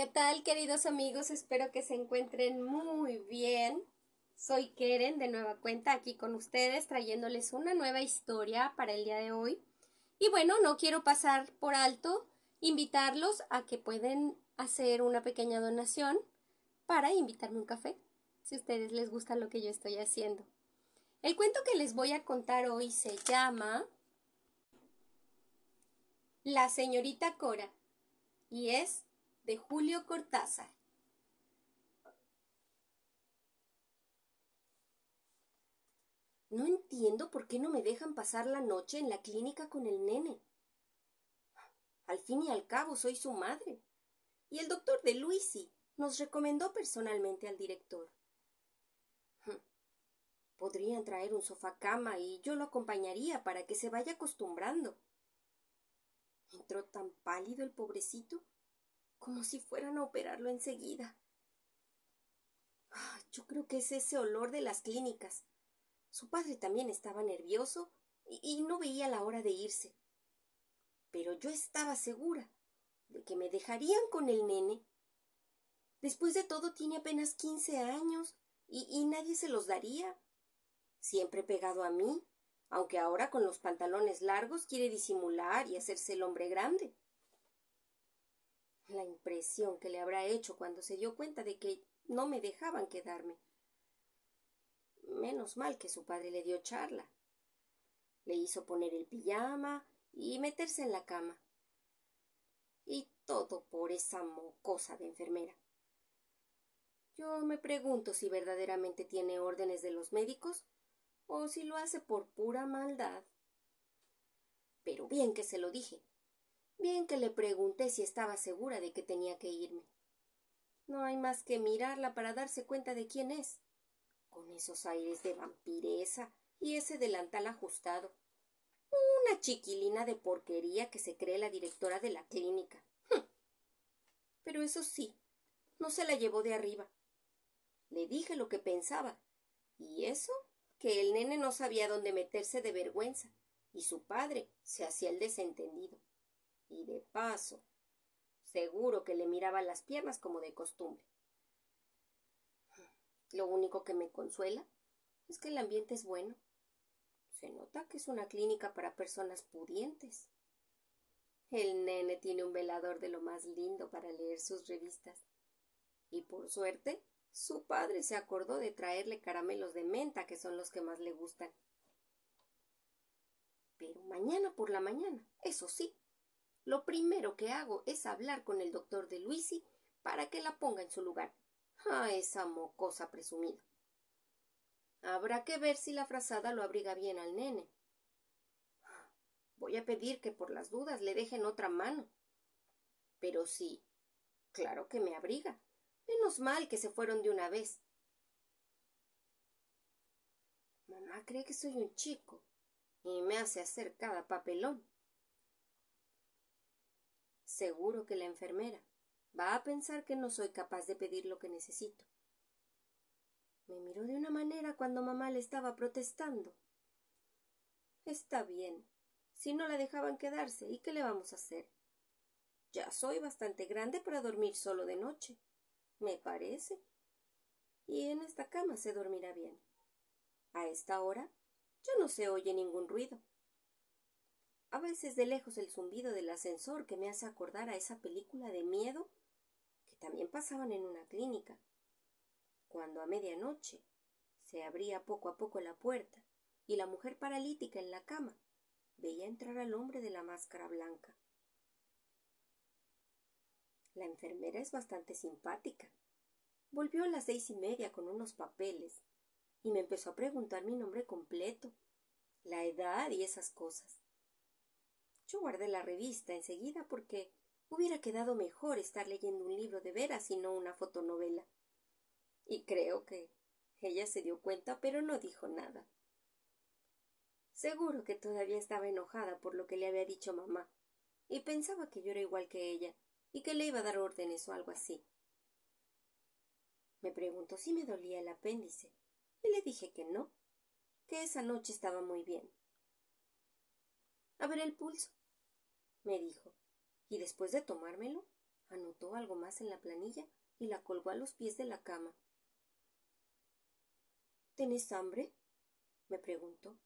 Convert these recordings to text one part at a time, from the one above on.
¿Qué tal, queridos amigos? Espero que se encuentren muy bien. Soy Keren de nueva cuenta aquí con ustedes trayéndoles una nueva historia para el día de hoy. Y bueno, no quiero pasar por alto invitarlos a que pueden hacer una pequeña donación para invitarme un café, si ustedes les gusta lo que yo estoy haciendo. El cuento que les voy a contar hoy se llama La señorita Cora y es de Julio Cortázar. No entiendo por qué no me dejan pasar la noche en la clínica con el nene. Al fin y al cabo soy su madre. Y el doctor de Luisi nos recomendó personalmente al director. Podrían traer un sofá cama y yo lo acompañaría para que se vaya acostumbrando. Entró tan pálido el pobrecito como si fueran a operarlo enseguida. Ah, yo creo que es ese olor de las clínicas. Su padre también estaba nervioso y, no veía la hora de irse. Pero yo estaba segura de que me dejarían con el nene. Después de todo tiene apenas quince años y nadie se los daría. Siempre pegado a mí, aunque ahora con los pantalones largos quiere disimular y hacerse el hombre grande. La impresión que le habrá hecho cuando se dio cuenta de que no me dejaban quedarme. Menos mal que su padre le dio charla. Le hizo poner el pijama y meterse en la cama. Y todo por esa mocosa de enfermera. Yo me pregunto si verdaderamente tiene órdenes de los médicos o si lo hace por pura maldad. Pero bien que se lo dije. Bien que le pregunté si estaba segura de que tenía que irme. No hay más que mirarla para darse cuenta de quién es, con esos aires de vampiresa y ese delantal ajustado. Una chiquilina de porquería que se cree la directora de la clínica. Pero eso sí, no se la llevó de arriba. Le dije lo que pensaba. Y eso, que el nene no sabía dónde meterse de vergüenza, y su padre se hacía el desentendido. Y de paso, seguro que le miraba las piernas como de costumbre. Lo único que me consuela es que el ambiente es bueno. Se nota que es una clínica para personas pudientes. El nene tiene un velador de lo más lindo para leer sus revistas. Y por suerte, su padre se acordó de traerle caramelos de menta, que son los que más le gustan. Pero mañana por la mañana, eso sí, lo primero que hago es hablar con el doctor de Luisi para que la ponga en su lugar. Ah, esa mocosa presumida. Habrá que ver si la frazada lo abriga bien al nene. Voy a pedir que por las dudas le dejen otra mano. Pero sí, claro que me abriga. Menos mal que se fueron de una vez. Mamá cree que soy un chico y me hace hacer cada papelón. Seguro que la enfermera va a pensar que no soy capaz de pedir lo que necesito. Me miró de una manera cuando mamá le estaba protestando. Está bien, si no la dejaban quedarse, ¿y qué le vamos a hacer? Ya soy bastante grande para dormir solo de noche, me parece. Y en esta cama se dormirá bien. A esta hora ya no se oye ningún ruido a veces de lejos el zumbido del ascensor que me hace acordar a esa película de miedo que también pasaban en una clínica, cuando a medianoche se abría poco a poco la puerta y la mujer paralítica en la cama veía entrar al hombre de la máscara blanca. La enfermera es bastante simpática. Volvió a las seis y media con unos papeles y me empezó a preguntar mi nombre completo, la edad y esas cosas. Yo guardé la revista enseguida porque hubiera quedado mejor estar leyendo un libro de veras y no una fotonovela. Y creo que ella se dio cuenta, pero no dijo nada. Seguro que todavía estaba enojada por lo que le había dicho mamá, y pensaba que yo era igual que ella, y que le iba a dar órdenes o algo así. Me preguntó si me dolía el apéndice, y le dije que no, que esa noche estaba muy bien. A ver el pulso me dijo, y después de tomármelo, Anotó algo más en la planilla y la colgó a los pies de la cama. ¿Tenés hambre? me preguntó.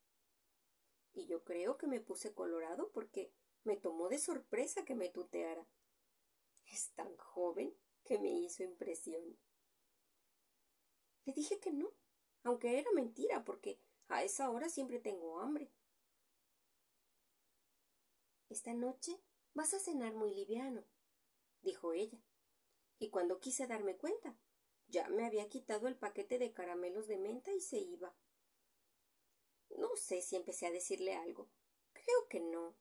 Y yo creo que me puse colorado porque me tomó de sorpresa que me tuteara. Es tan joven que me hizo impresión. Le dije que no, aunque era mentira, porque a esa hora siempre tengo hambre. Esta noche vas a cenar muy liviano, dijo ella. Y cuando quise darme cuenta, ya me había quitado el paquete de caramelos de menta y se iba. No sé si empecé a decirle algo. Creo que no.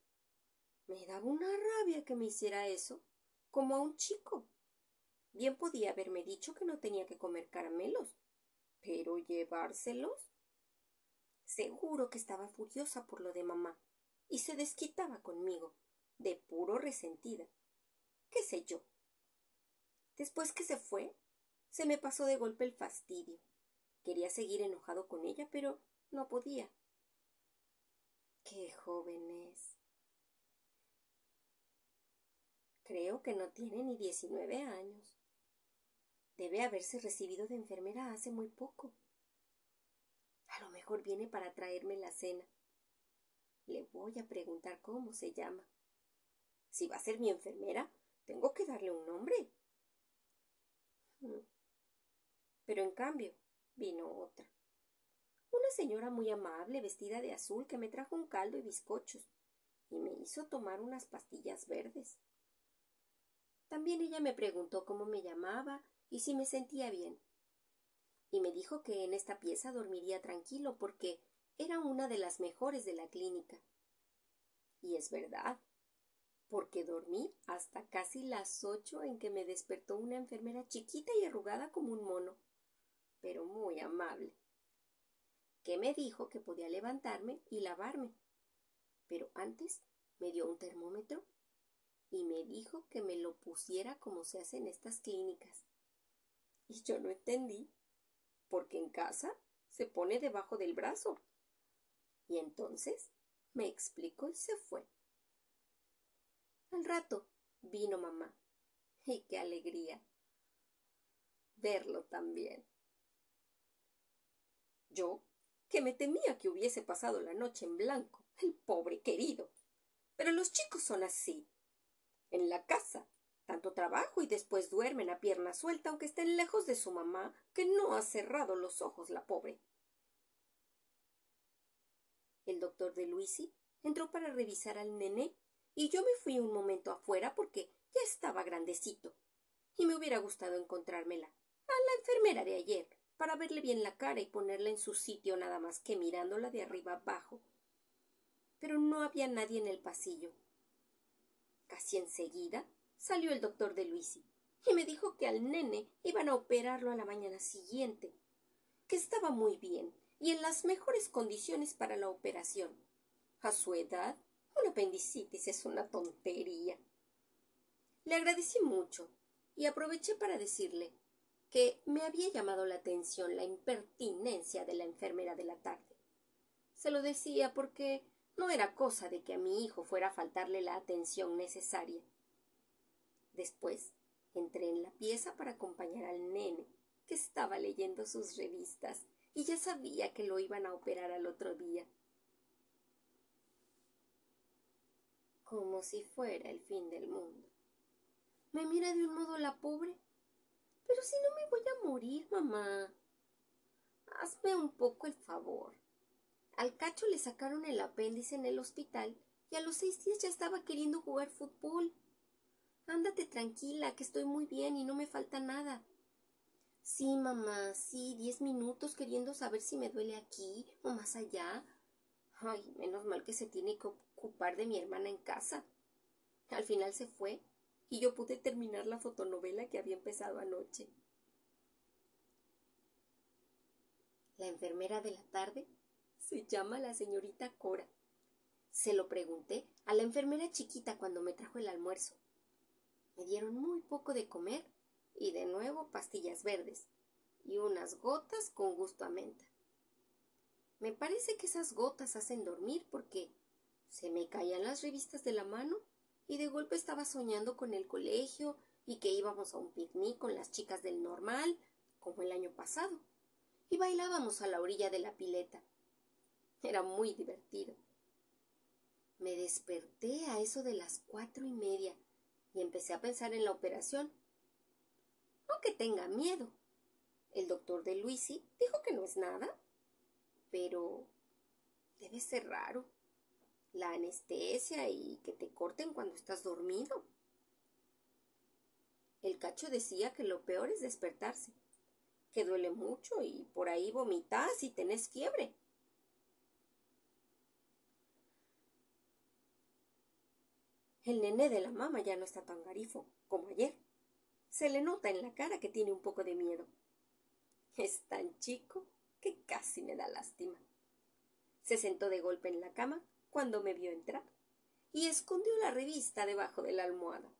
Me daba una rabia que me hiciera eso, como a un chico. Bien podía haberme dicho que no tenía que comer caramelos, pero llevárselos. Seguro que estaba furiosa por lo de mamá y se desquitaba conmigo, de puro resentida. ¿Qué sé yo? Después que se fue, se me pasó de golpe el fastidio. Quería seguir enojado con ella, pero no podía. Qué joven es. Creo que no tiene ni diecinueve años. Debe haberse recibido de enfermera hace muy poco. A lo mejor viene para traerme la cena. Le voy a preguntar cómo se llama. Si va a ser mi enfermera, tengo que darle un nombre. Pero en cambio, vino otra. Una señora muy amable, vestida de azul, que me trajo un caldo y bizcochos, y me hizo tomar unas pastillas verdes. También ella me preguntó cómo me llamaba y si me sentía bien. Y me dijo que en esta pieza dormiría tranquilo porque era una de las mejores de la clínica. Y es verdad, porque dormí hasta casi las ocho en que me despertó una enfermera chiquita y arrugada como un mono, pero muy amable, que me dijo que podía levantarme y lavarme. Pero antes me dio un termómetro y me dijo que me lo pusiera como se hace en estas clínicas. Y yo no entendí, porque en casa se pone debajo del brazo. Y entonces me explicó y se fue. Al rato vino mamá. Y qué alegría verlo también. Yo, que me temía que hubiese pasado la noche en blanco, el pobre querido. Pero los chicos son así, en la casa. Tanto trabajo y después duermen a pierna suelta aunque estén lejos de su mamá, que no ha cerrado los ojos la pobre. El doctor de Luisi entró para revisar al nené y yo me fui un momento afuera porque ya estaba grandecito y me hubiera gustado encontrármela a la enfermera de ayer para verle bien la cara y ponerla en su sitio nada más que mirándola de arriba abajo. Pero no había nadie en el pasillo Casi enseguida salió el doctor de Luisi y me dijo que al nene iban a operarlo a la mañana siguiente, que estaba muy bien y en las mejores condiciones para la operación. A su edad, una apendicitis es una tontería. Le agradecí mucho y aproveché para decirle que me había llamado la atención la impertinencia de la enfermera de la tarde. Se lo decía porque no era cosa de que a mi hijo fuera a faltarle la atención necesaria. Después entré en la pieza para acompañar al nene, que estaba leyendo sus revistas, y ya sabía que lo iban a operar al otro día. Como si fuera el fin del mundo. Me mira de un modo la pobre. Pero si no me voy a morir, mamá. Hazme un poco el favor. Al cacho le sacaron el apéndice en el hospital y a los seis días ya estaba queriendo jugar fútbol. Ándate tranquila, que estoy muy bien y no me falta nada. Sí, mamá, sí, diez minutos queriendo saber si me duele aquí o más allá. Ay, menos mal que se tiene que ocupar de mi hermana en casa. Al final se fue y yo pude terminar la fotonovela que había empezado anoche. La enfermera de la tarde se llama la señorita Cora. Se lo pregunté a la enfermera chiquita cuando me trajo el almuerzo. Me dieron muy poco de comer y de nuevo pastillas verdes y unas gotas con gusto a menta. Me parece que esas gotas hacen dormir porque se me caían las revistas de la mano y de golpe estaba soñando con el colegio y que íbamos a un picnic con las chicas del normal, como el año pasado, y bailábamos a la orilla de la pileta. Era muy divertido. Me desperté a eso de las cuatro y media y empecé a pensar en la operación. No que tenga miedo. El doctor de Luisi dijo que no es nada. Pero debe ser raro. La anestesia y que te corten cuando estás dormido. El cacho decía que lo peor es despertarse, que duele mucho y por ahí vomitas y tenés fiebre. El nené de la mamá ya no está tan garifo como ayer. Se le nota en la cara que tiene un poco de miedo. Es tan chico que casi me da lástima. Se sentó de golpe en la cama cuando me vio entrar y escondió la revista debajo de la almohada.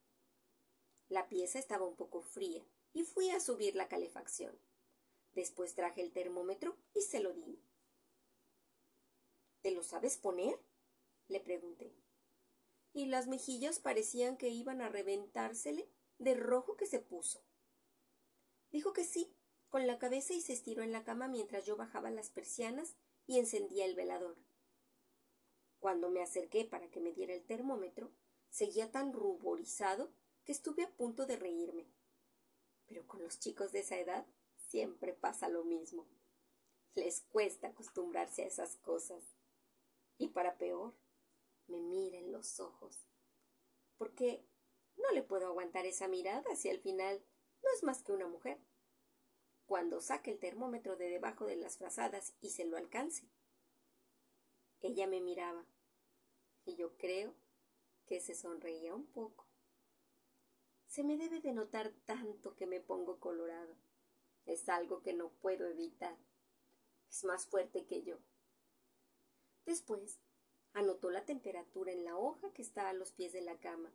La pieza estaba un poco fría y fui a subir la calefacción. Después traje el termómetro y se lo di. ¿Te lo sabes poner? le pregunté y las mejillas parecían que iban a reventársele de rojo que se puso. Dijo que sí, con la cabeza y se estiró en la cama mientras yo bajaba las persianas y encendía el velador. Cuando me acerqué para que me diera el termómetro, seguía tan ruborizado que estuve a punto de reírme. Pero con los chicos de esa edad siempre pasa lo mismo. Les cuesta acostumbrarse a esas cosas. Y para peor, me mira en los ojos. Porque no le puedo aguantar esa mirada si al final no es más que una mujer. Cuando saque el termómetro de debajo de las frazadas y se lo alcance. Ella me miraba y yo creo que se sonreía un poco. Se me debe de notar tanto que me pongo colorado. Es algo que no puedo evitar. Es más fuerte que yo. Después Anotó la temperatura en la hoja que está a los pies de la cama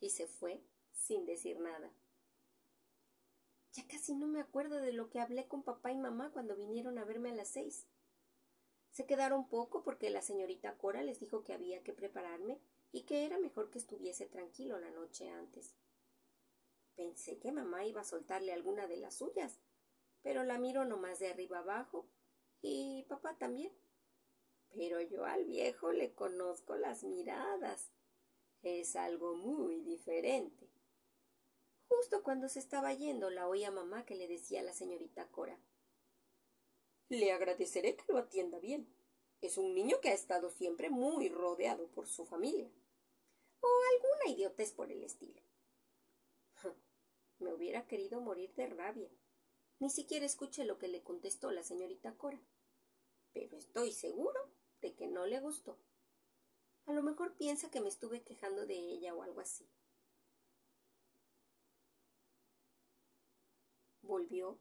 y se fue sin decir nada. Ya casi no me acuerdo de lo que hablé con papá y mamá cuando vinieron a verme a las seis. Se quedaron poco porque la señorita Cora les dijo que había que prepararme y que era mejor que estuviese tranquilo la noche antes. Pensé que mamá iba a soltarle alguna de las suyas, pero la miro nomás de arriba abajo y papá también pero yo al viejo le conozco las miradas. Es algo muy diferente. Justo cuando se estaba yendo la oí a mamá que le decía a la señorita Cora. Le agradeceré que lo atienda bien. Es un niño que ha estado siempre muy rodeado por su familia. O alguna idiotez por el estilo. Me hubiera querido morir de rabia. Ni siquiera escuché lo que le contestó la señorita Cora. Pero estoy seguro que no le gustó. A lo mejor piensa que me estuve quejando de ella o algo así. Volvió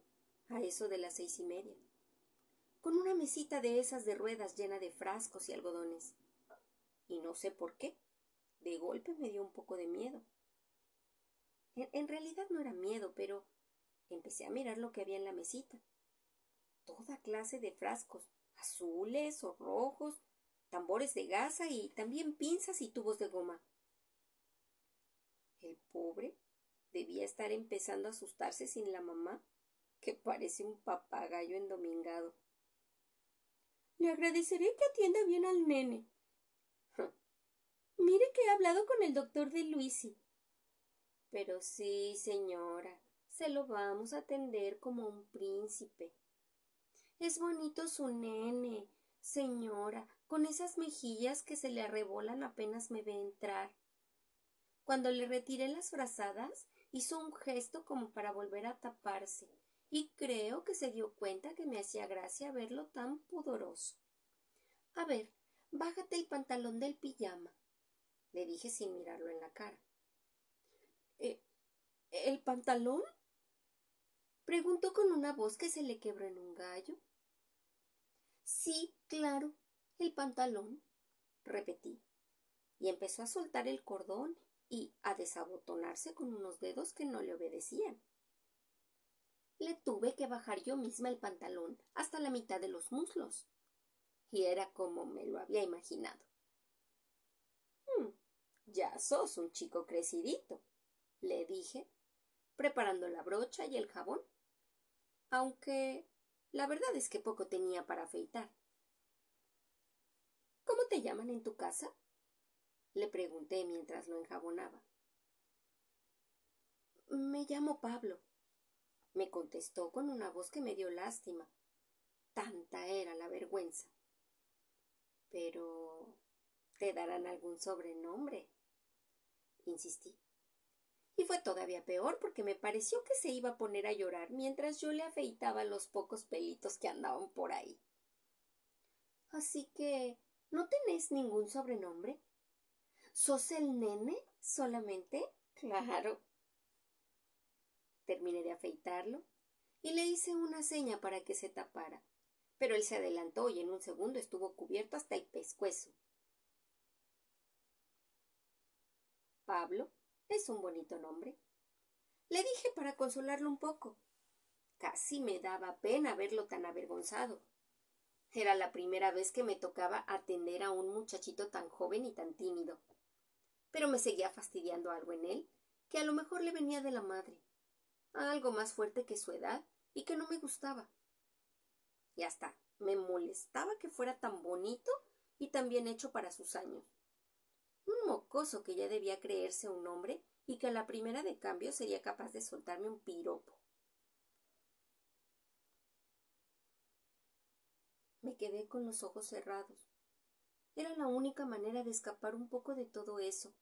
a eso de las seis y media, con una mesita de esas de ruedas llena de frascos y algodones. Y no sé por qué, de golpe me dio un poco de miedo. En, en realidad no era miedo, pero empecé a mirar lo que había en la mesita. Toda clase de frascos, azules o rojos, tambores de gasa y también pinzas y tubos de goma. El pobre debía estar empezando a asustarse sin la mamá, que parece un papagayo endomingado. Le agradeceré que atienda bien al nene. Mire que he hablado con el doctor de Luisi. Pero sí, señora, se lo vamos a atender como un príncipe. Es bonito su nene, señora, con esas mejillas que se le arrebolan apenas me ve entrar. Cuando le retiré las frazadas, hizo un gesto como para volver a taparse, y creo que se dio cuenta que me hacía gracia verlo tan pudoroso. A ver, bájate el pantalón del pijama, le dije sin mirarlo en la cara. ¿Eh, ¿El pantalón? preguntó con una voz que se le quebró en un gallo. Sí, claro, el pantalón, repetí, y empezó a soltar el cordón y a desabotonarse con unos dedos que no le obedecían. Le tuve que bajar yo misma el pantalón hasta la mitad de los muslos, y era como me lo había imaginado. Hmm, ya sos un chico crecidito, le dije preparando la brocha y el jabón, aunque la verdad es que poco tenía para afeitar. ¿Cómo te llaman en tu casa? le pregunté mientras lo enjabonaba. Me llamo Pablo, me contestó con una voz que me dio lástima. Tanta era la vergüenza. Pero te darán algún sobrenombre, insistí. Y fue todavía peor porque me pareció que se iba a poner a llorar mientras yo le afeitaba los pocos pelitos que andaban por ahí. Así que ¿no tenés ningún sobrenombre? ¿Sos el nene solamente? Claro. Terminé de afeitarlo y le hice una seña para que se tapara, pero él se adelantó y en un segundo estuvo cubierto hasta el pescuezo. Pablo es un bonito nombre. Le dije para consolarlo un poco. Casi me daba pena verlo tan avergonzado. Era la primera vez que me tocaba atender a un muchachito tan joven y tan tímido. Pero me seguía fastidiando algo en él, que a lo mejor le venía de la madre, algo más fuerte que su edad y que no me gustaba. Y hasta me molestaba que fuera tan bonito y tan bien hecho para sus años. Un mocoso que ya debía creerse un hombre y que a la primera de cambio sería capaz de soltarme un piropo. Me quedé con los ojos cerrados. Era la única manera de escapar un poco de todo eso.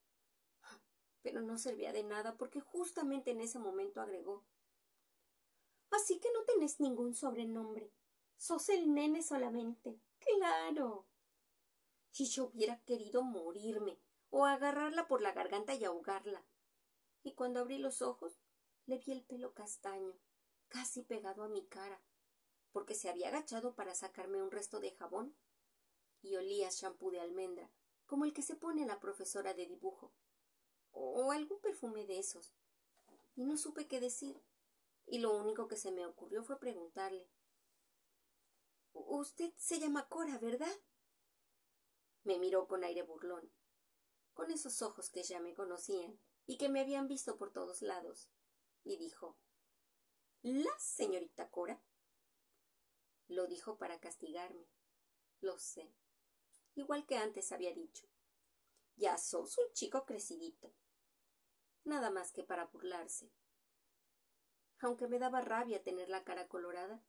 Pero no servía de nada porque justamente en ese momento agregó Así que no tenés ningún sobrenombre. Sos el nene solamente. Claro. Si yo hubiera querido morirme o agarrarla por la garganta y ahogarla. Y cuando abrí los ojos, le vi el pelo castaño, casi pegado a mi cara, porque se había agachado para sacarme un resto de jabón y olía champú de almendra, como el que se pone la profesora de dibujo, o algún perfume de esos. Y no supe qué decir, y lo único que se me ocurrió fue preguntarle Usted se llama Cora, ¿verdad? Me miró con aire burlón, con esos ojos que ya me conocían y que me habían visto por todos lados, y dijo ¿La señorita Cora? Lo dijo para castigarme. Lo sé. Igual que antes había dicho. Ya sos un chico crecidito. Nada más que para burlarse. Aunque me daba rabia tener la cara colorada,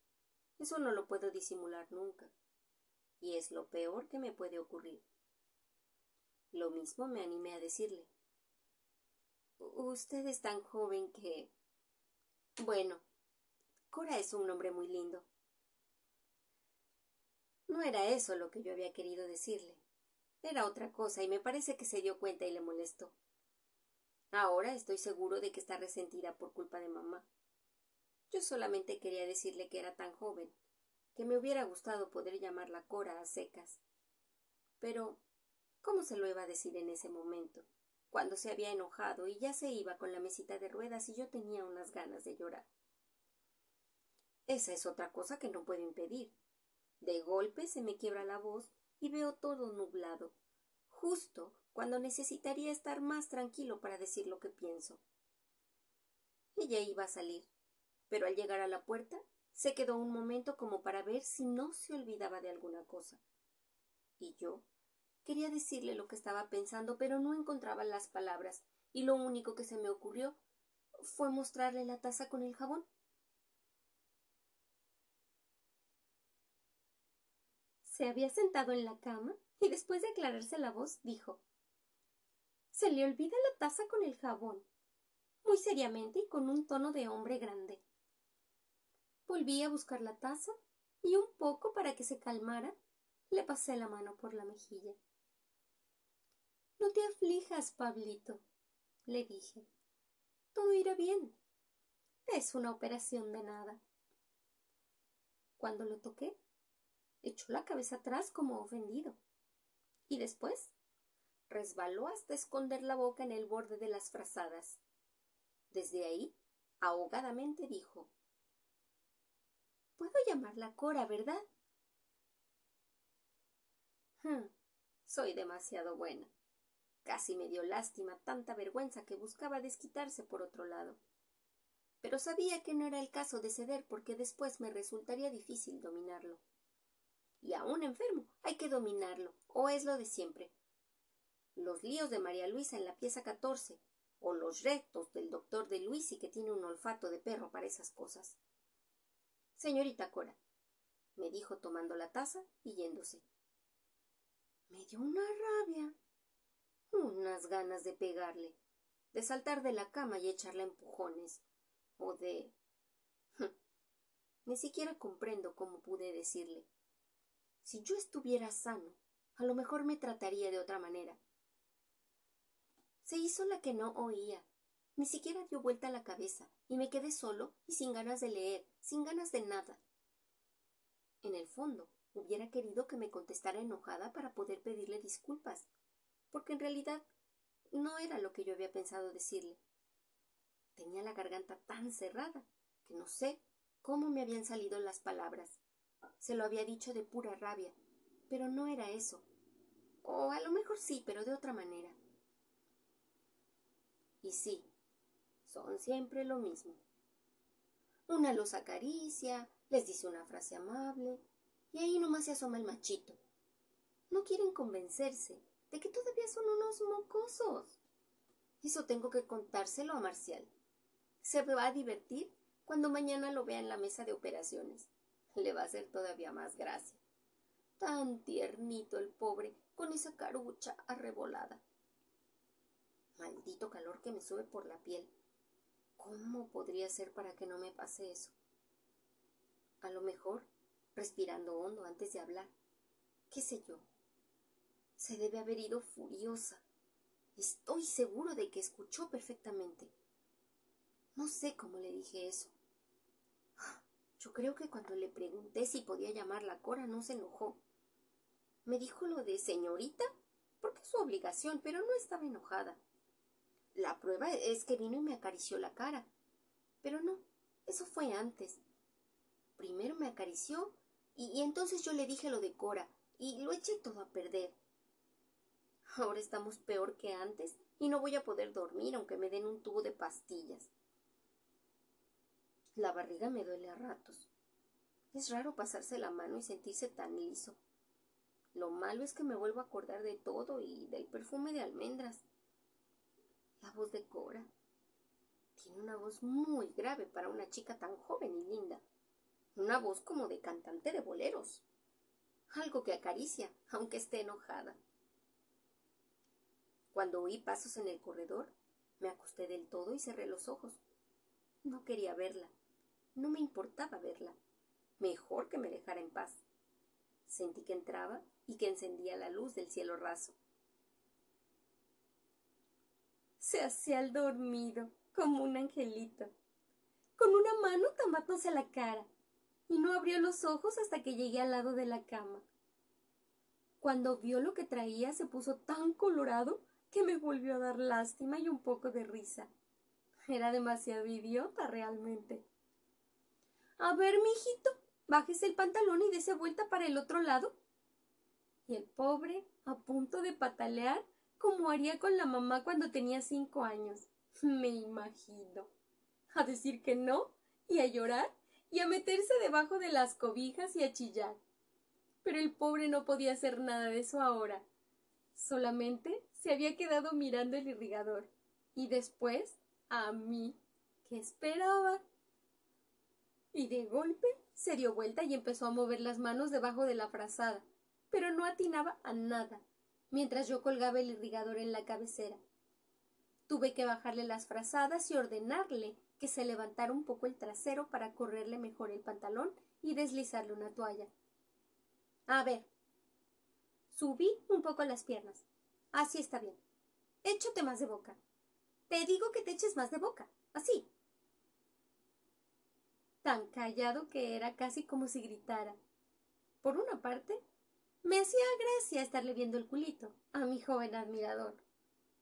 eso no lo puedo disimular nunca. Y es lo peor que me puede ocurrir. Lo mismo me animé a decirle. Usted es tan joven que. Bueno, Cora es un nombre muy lindo. No era eso lo que yo había querido decirle. Era otra cosa y me parece que se dio cuenta y le molestó. Ahora estoy seguro de que está resentida por culpa de mamá. Yo solamente quería decirle que era tan joven, que me hubiera gustado poder llamarla Cora a secas. Pero, ¿cómo se lo iba a decir en ese momento? Cuando se había enojado y ya se iba con la mesita de ruedas y yo tenía unas ganas de llorar. Esa es otra cosa que no puedo impedir. De golpe se me quiebra la voz y veo todo nublado, justo cuando necesitaría estar más tranquilo para decir lo que pienso. Ella iba a salir, pero al llegar a la puerta se quedó un momento como para ver si no se olvidaba de alguna cosa. Y yo quería decirle lo que estaba pensando, pero no encontraba las palabras, y lo único que se me ocurrió fue mostrarle la taza con el jabón. Se había sentado en la cama y después de aclararse la voz dijo Se le olvida la taza con el jabón, muy seriamente y con un tono de hombre grande. Volví a buscar la taza y un poco para que se calmara le pasé la mano por la mejilla. No te aflijas, Pablito, le dije. Todo irá bien. Es una operación de nada. Cuando lo toqué, echó la cabeza atrás como ofendido. Y después resbaló hasta esconder la boca en el borde de las frazadas. Desde ahí, ahogadamente dijo Puedo llamarla Cora, ¿verdad? Hmm, soy demasiado buena. Casi me dio lástima tanta vergüenza que buscaba desquitarse por otro lado. pero sabía que no era el caso de ceder porque después me resultaría difícil dominarlo. Y aún enfermo, hay que dominarlo, o es lo de siempre. Los líos de María Luisa en la pieza catorce, o los retos del doctor de Luisi que tiene un olfato de perro para esas cosas. Señorita Cora, me dijo tomando la taza y yéndose. Me dio una rabia, unas ganas de pegarle, de saltar de la cama y echarle empujones, o de. Ni siquiera comprendo cómo pude decirle. Si yo estuviera sano, a lo mejor me trataría de otra manera. Se hizo la que no oía. Ni siquiera dio vuelta la cabeza, y me quedé solo y sin ganas de leer, sin ganas de nada. En el fondo, hubiera querido que me contestara enojada para poder pedirle disculpas, porque en realidad no era lo que yo había pensado decirle. Tenía la garganta tan cerrada que no sé cómo me habían salido las palabras. Se lo había dicho de pura rabia, pero no era eso. O a lo mejor sí, pero de otra manera. Y sí, son siempre lo mismo. Una los acaricia, les dice una frase amable, y ahí nomás se asoma el machito. No quieren convencerse de que todavía son unos mocosos. Eso tengo que contárselo a Marcial. Se va a divertir cuando mañana lo vea en la mesa de operaciones. Le va a hacer todavía más gracia. Tan tiernito el pobre, con esa carucha arrebolada. Maldito calor que me sube por la piel. ¿Cómo podría ser para que no me pase eso? A lo mejor, respirando hondo antes de hablar. ¿Qué sé yo? Se debe haber ido furiosa. Estoy seguro de que escuchó perfectamente. No sé cómo le dije eso. Yo creo que cuando le pregunté si podía llamarla Cora no se enojó. Me dijo lo de señorita porque es su obligación, pero no estaba enojada. La prueba es que vino y me acarició la cara. Pero no, eso fue antes. Primero me acarició y, y, entonces yo le dije lo de Cora y lo eché todo a perder. Ahora estamos peor que antes y no voy a poder dormir aunque me den un tubo de pastillas. La barriga me duele a ratos. Es raro pasarse la mano y sentirse tan liso. Lo malo es que me vuelvo a acordar de todo y del perfume de almendras. La voz de Cora. Tiene una voz muy grave para una chica tan joven y linda. Una voz como de cantante de boleros. Algo que acaricia, aunque esté enojada. Cuando oí pasos en el corredor, me acosté del todo y cerré los ojos. No quería verla. No me importaba verla. Mejor que me dejara en paz. Sentí que entraba y que encendía la luz del cielo raso se hacía el dormido, como un angelito, con una mano tapándose la cara, y no abrió los ojos hasta que llegué al lado de la cama. Cuando vio lo que traía se puso tan colorado que me volvió a dar lástima y un poco de risa. Era demasiado idiota realmente. A ver, mijito, bájese el pantalón y dése vuelta para el otro lado. Y el pobre, a punto de patalear, como haría con la mamá cuando tenía cinco años. Me imagino. A decir que no, y a llorar, y a meterse debajo de las cobijas y a chillar. Pero el pobre no podía hacer nada de eso ahora. Solamente se había quedado mirando el irrigador. Y después a mí, que esperaba. Y de golpe se dio vuelta y empezó a mover las manos debajo de la frazada, pero no atinaba a nada mientras yo colgaba el irrigador en la cabecera. Tuve que bajarle las frazadas y ordenarle que se levantara un poco el trasero para correrle mejor el pantalón y deslizarle una toalla. A ver. Subí un poco las piernas. Así está bien. Échate más de boca. Te digo que te eches más de boca. Así. Tan callado que era casi como si gritara. Por una parte, me hacía gracia estarle viendo el culito a mi joven admirador,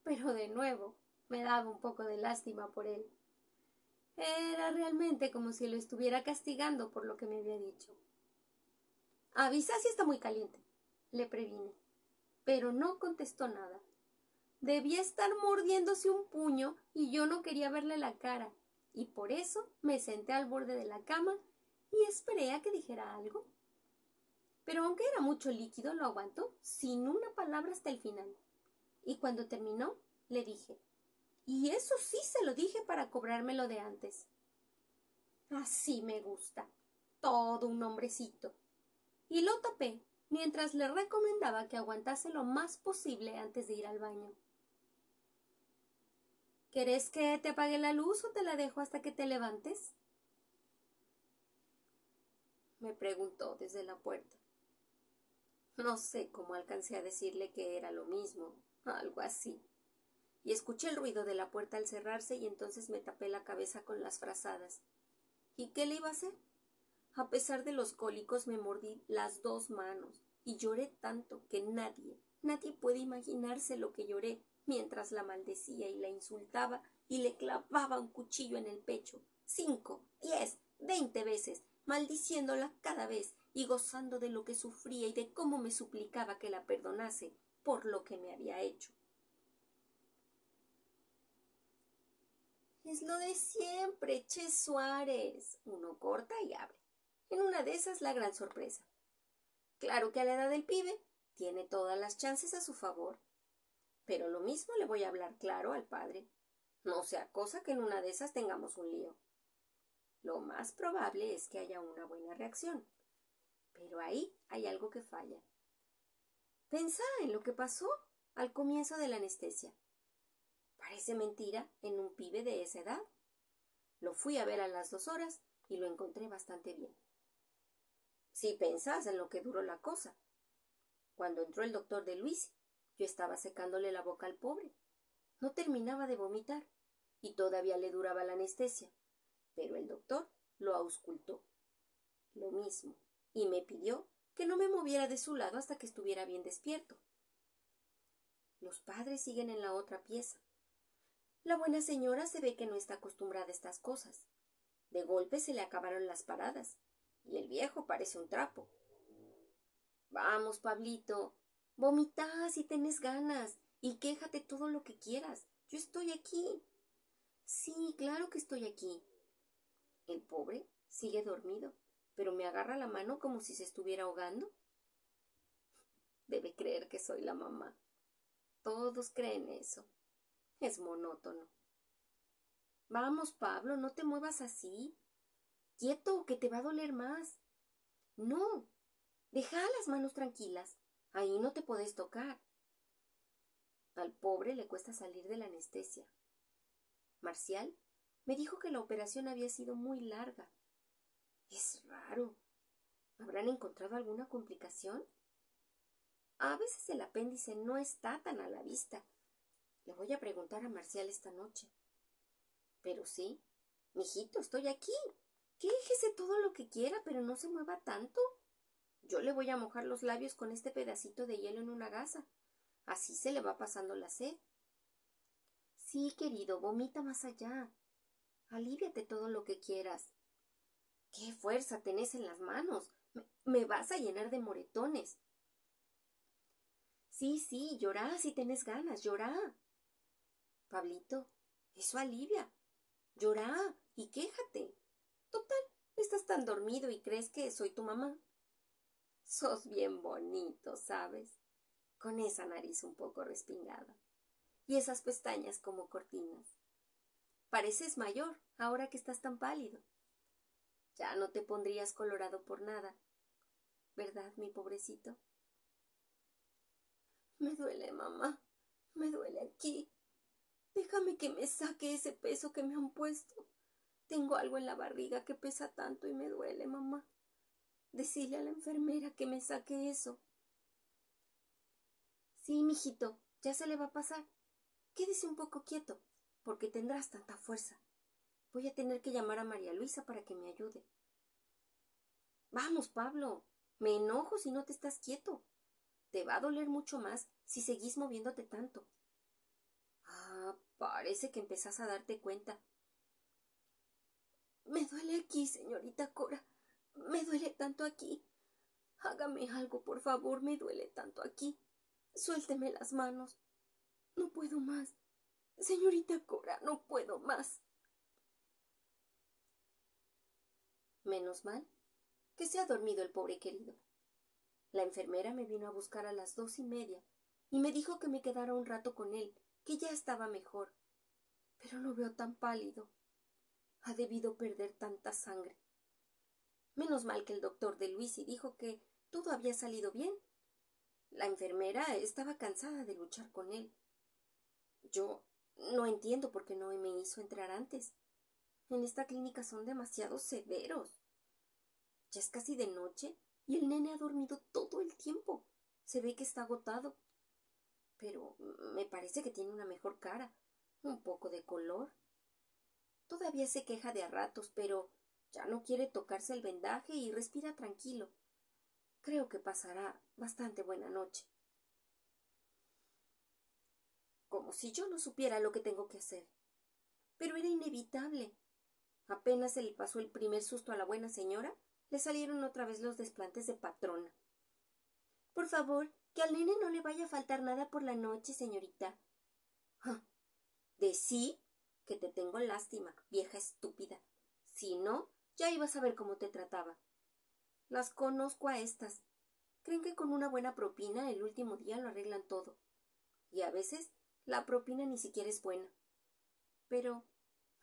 pero de nuevo me daba un poco de lástima por él. Era realmente como si lo estuviera castigando por lo que me había dicho. Avisa si está muy caliente, le previne, pero no contestó nada. Debía estar mordiéndose un puño y yo no quería verle la cara. Y por eso me senté al borde de la cama y esperé a que dijera algo. Pero aunque era mucho líquido, lo aguantó sin una palabra hasta el final. Y cuando terminó, le dije Y eso sí se lo dije para cobrármelo de antes. Así me gusta. Todo un hombrecito. Y lo tapé mientras le recomendaba que aguantase lo más posible antes de ir al baño. ¿Querés que te apague la luz o te la dejo hasta que te levantes? me preguntó desde la puerta. No sé cómo alcancé a decirle que era lo mismo, algo así. Y escuché el ruido de la puerta al cerrarse y entonces me tapé la cabeza con las frazadas. ¿Y qué le iba a hacer? A pesar de los cólicos me mordí las dos manos y lloré tanto que nadie, nadie puede imaginarse lo que lloré mientras la maldecía y la insultaba y le clavaba un cuchillo en el pecho cinco, diez, veinte veces, maldiciéndola cada vez y gozando de lo que sufría y de cómo me suplicaba que la perdonase por lo que me había hecho. Es lo de siempre, Che Suárez. Uno corta y abre. En una de esas la gran sorpresa. Claro que a la edad del pibe tiene todas las chances a su favor. Pero lo mismo le voy a hablar claro al padre. No sea cosa que en una de esas tengamos un lío. Lo más probable es que haya una buena reacción. Pero ahí hay algo que falla. Pensá en lo que pasó al comienzo de la anestesia. Parece mentira en un pibe de esa edad. Lo fui a ver a las dos horas y lo encontré bastante bien. Si pensás en lo que duró la cosa. Cuando entró el doctor de Luis, yo estaba secándole la boca al pobre. No terminaba de vomitar y todavía le duraba la anestesia. Pero el doctor lo auscultó. Lo mismo, y me pidió que no me moviera de su lado hasta que estuviera bien despierto. Los padres siguen en la otra pieza. La buena señora se ve que no está acostumbrada a estas cosas. De golpe se le acabaron las paradas, y el viejo parece un trapo. Vamos, Pablito, Vomitá si tenés ganas y quéjate todo lo que quieras. Yo estoy aquí. Sí, claro que estoy aquí. El pobre sigue dormido, pero me agarra la mano como si se estuviera ahogando. Debe creer que soy la mamá. Todos creen eso. Es monótono. Vamos, Pablo, no te muevas así. Quieto, que te va a doler más. No. Deja las manos tranquilas. Ahí no te puedes tocar. Al pobre le cuesta salir de la anestesia. Marcial me dijo que la operación había sido muy larga. Es raro. ¿Habrán encontrado alguna complicación? A veces el apéndice no está tan a la vista. Le voy a preguntar a Marcial esta noche. Pero sí, mijito, estoy aquí. Quéjese todo lo que quiera, pero no se mueva tanto. Yo le voy a mojar los labios con este pedacito de hielo en una gasa. Así se le va pasando la sed. Sí, querido, vomita más allá. Alíviate todo lo que quieras. ¡Qué fuerza tenés en las manos! Me, vas a llenar de moretones. Sí, sí, llorá si tenés ganas, llorá. Pablito, eso alivia. Llorá y quéjate. Total, estás tan dormido y crees que soy tu mamá. Sos bien bonito, ¿sabes? Con esa nariz un poco respingada. Y esas pestañas como cortinas. Pareces mayor ahora que estás tan pálido. Ya no te pondrías colorado por nada. ¿Verdad, mi pobrecito? Me duele, mamá. Me duele aquí. Déjame que me saque ese peso que me han puesto. Tengo algo en la barriga que pesa tanto y me duele, mamá. Decile a la enfermera que me saque eso. Sí, mijito, ya se le va a pasar. Quédese un poco quieto, porque tendrás tanta fuerza. Voy a tener que llamar a María Luisa para que me ayude. Vamos, Pablo. Me enojo si no te estás quieto. Te va a doler mucho más si seguís moviéndote tanto. Ah, parece que empezás a darte cuenta. Me duele aquí, señorita Cora. Me duele tanto aquí. Hágame algo, por favor, me duele tanto aquí. Suélteme las manos. No puedo más. Señorita Cora, no puedo más. Menos mal que se ha dormido el pobre querido. La enfermera me vino a buscar a las dos y media y me dijo que me quedara un rato con él, que ya estaba mejor. Pero lo veo tan pálido. Ha debido perder tanta sangre. Menos mal que el doctor de Luisi dijo que todo había salido bien. La enfermera estaba cansada de luchar con él. Yo no entiendo por qué no me hizo entrar antes. En esta clínica son demasiado severos. Ya es casi de noche y el nene ha dormido todo el tiempo. Se ve que está agotado. Pero me parece que tiene una mejor cara, un poco de color. Todavía se queja de a ratos, pero ya no quiere tocarse el vendaje y respira tranquilo. Creo que pasará bastante buena noche. Como si yo no supiera lo que tengo que hacer. Pero era inevitable. Apenas se le pasó el primer susto a la buena señora, le salieron otra vez los desplantes de patrona. Por favor, que al nene no le vaya a faltar nada por la noche, señorita. Ah, de sí que te tengo lástima, vieja estúpida. Si no, ya ibas a ver cómo te trataba. Las conozco a estas. Creen que con una buena propina el último día lo arreglan todo. Y a veces la propina ni siquiera es buena. Pero,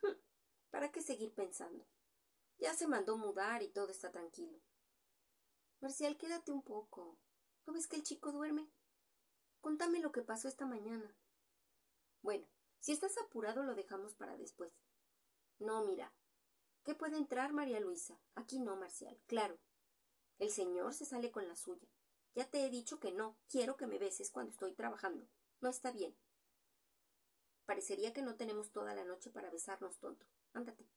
hm, ¿para qué seguir pensando? Ya se mandó mudar y todo está tranquilo. Marcial, quédate un poco. ¿No ves que el chico duerme? Contame lo que pasó esta mañana. Bueno, si estás apurado lo dejamos para después. No, mira. ¿Qué puede entrar, María Luisa? Aquí no, Marcial. Claro. El señor se sale con la suya. Ya te he dicho que no. Quiero que me beses cuando estoy trabajando. No está bien. Parecería que no tenemos toda la noche para besarnos, tonto. Ándate.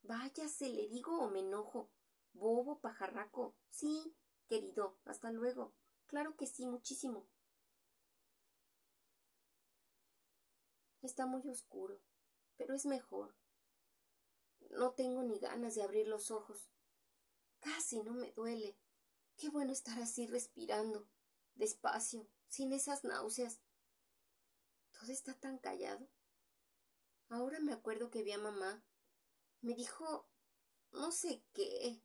Váyase, le digo o me enojo. Bobo, pajarraco. Sí, querido. Hasta luego. Claro que sí, muchísimo. Está muy oscuro, pero es mejor. No tengo ni ganas de abrir los ojos. Casi no me duele. Qué bueno estar así respirando, despacio, sin esas náuseas. Todo está tan callado. Ahora me acuerdo que vi a mamá. Me dijo no sé qué.